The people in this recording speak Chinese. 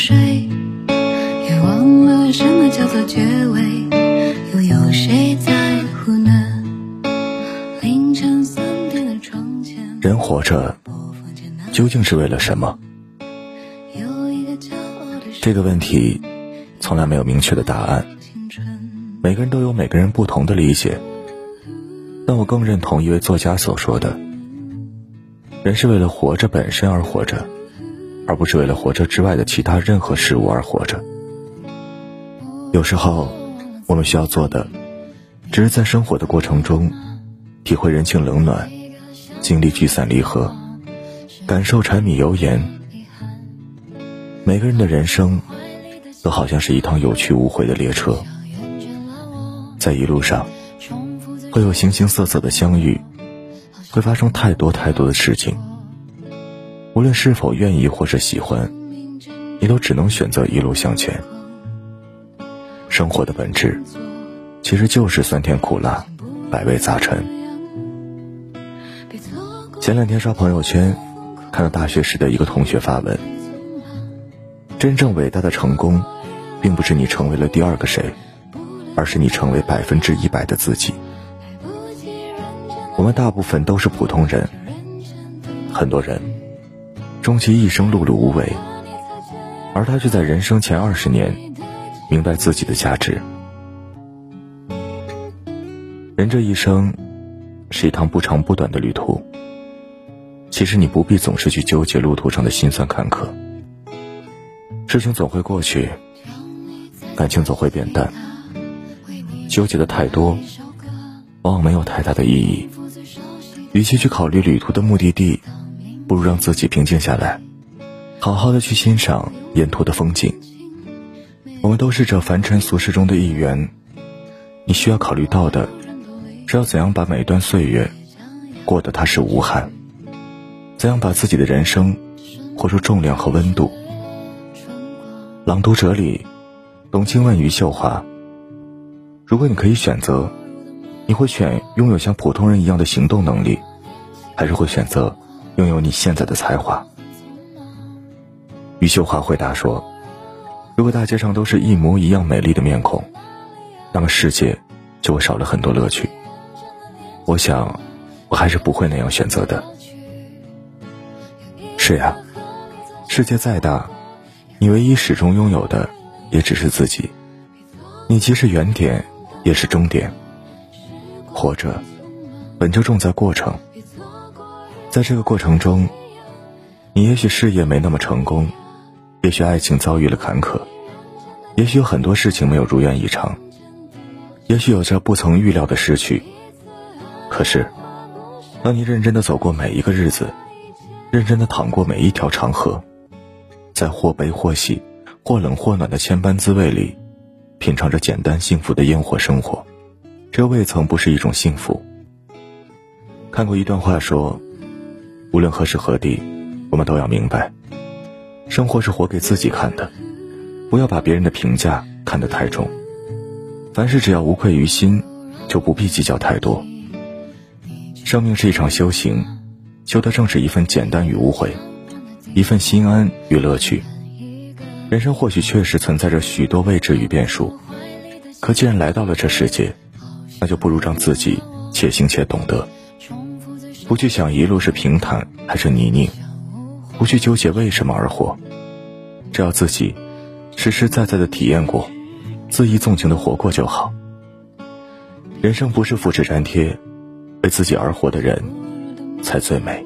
睡，也忘了什么叫做结尾，又有谁在乎呢？凌晨三点的窗前，人活着究竟是为了什么？这个问题从来没有明确的答案，每个人都有每个人不同的理解。但我更认同一位作家所说的：人是为了活着本身而活着，而不是为了活着之外的其他任何事物而活着。有时候，我们需要做的，只是在生活的过程中，体会人情冷暖，经历聚散离合，感受柴米油盐。每个人的人生，都好像是一趟有去无回的列车，在一路上，会有形形色色的相遇，会发生太多太多的事情。无论是否愿意或是喜欢，你都只能选择一路向前。生活的本质，其实就是酸甜苦辣，百味杂陈。前两天刷朋友圈，看到大学时的一个同学发文。真正伟大的成功，并不是你成为了第二个谁，而是你成为百分之一百的自己。我们大部分都是普通人，很多人终其一生碌碌无为，而他却在人生前二十年明白自己的价值。人这一生是一趟不长不短的旅途，其实你不必总是去纠结路途上的辛酸坎坷。事情总会过去，感情总会变淡。纠结的太多，往往没有太大的意义。与其去考虑旅途的目的地，不如让自己平静下来，好好的去欣赏沿途的风景。我们都是这凡尘俗世中的一员，你需要考虑到的，是要怎样把每一段岁月过得踏实无憾，怎样把自己的人生活出重量和温度。朗读者里，董卿问余秀华：“如果你可以选择，你会选拥有像普通人一样的行动能力，还是会选择拥有你现在的才华？”余秀华回答说：“如果大街上都是一模一样美丽的面孔，那么世界就会少了很多乐趣。我想，我还是不会那样选择的。是呀，世界再大。”你唯一始终拥有的，也只是自己。你既是原点，也是终点。活着，本就重在过程。在这个过程中，你也许事业没那么成功，也许爱情遭遇了坎坷，也许有很多事情没有如愿以偿，也许有着不曾预料的失去。可是，当你认真的走过每一个日子，认真的淌过每一条长河。在或悲或喜、或冷或暖的千般滋味里，品尝着简单幸福的烟火生活，这未曾不是一种幸福。看过一段话说：“无论何时何地，我们都要明白，生活是活给自己看的，不要把别人的评价看得太重。凡事只要无愧于心，就不必计较太多。生命是一场修行，修的正是一份简单与无悔。”一份心安与乐趣，人生或许确实存在着许多未知与变数，可既然来到了这世界，那就不如让自己且行且懂得，不去想一路是平坦还是泥泞，不去纠结为什么而活，只要自己实实在在的体验过，恣意纵情的活过就好。人生不是复制粘贴，为自己而活的人才最美。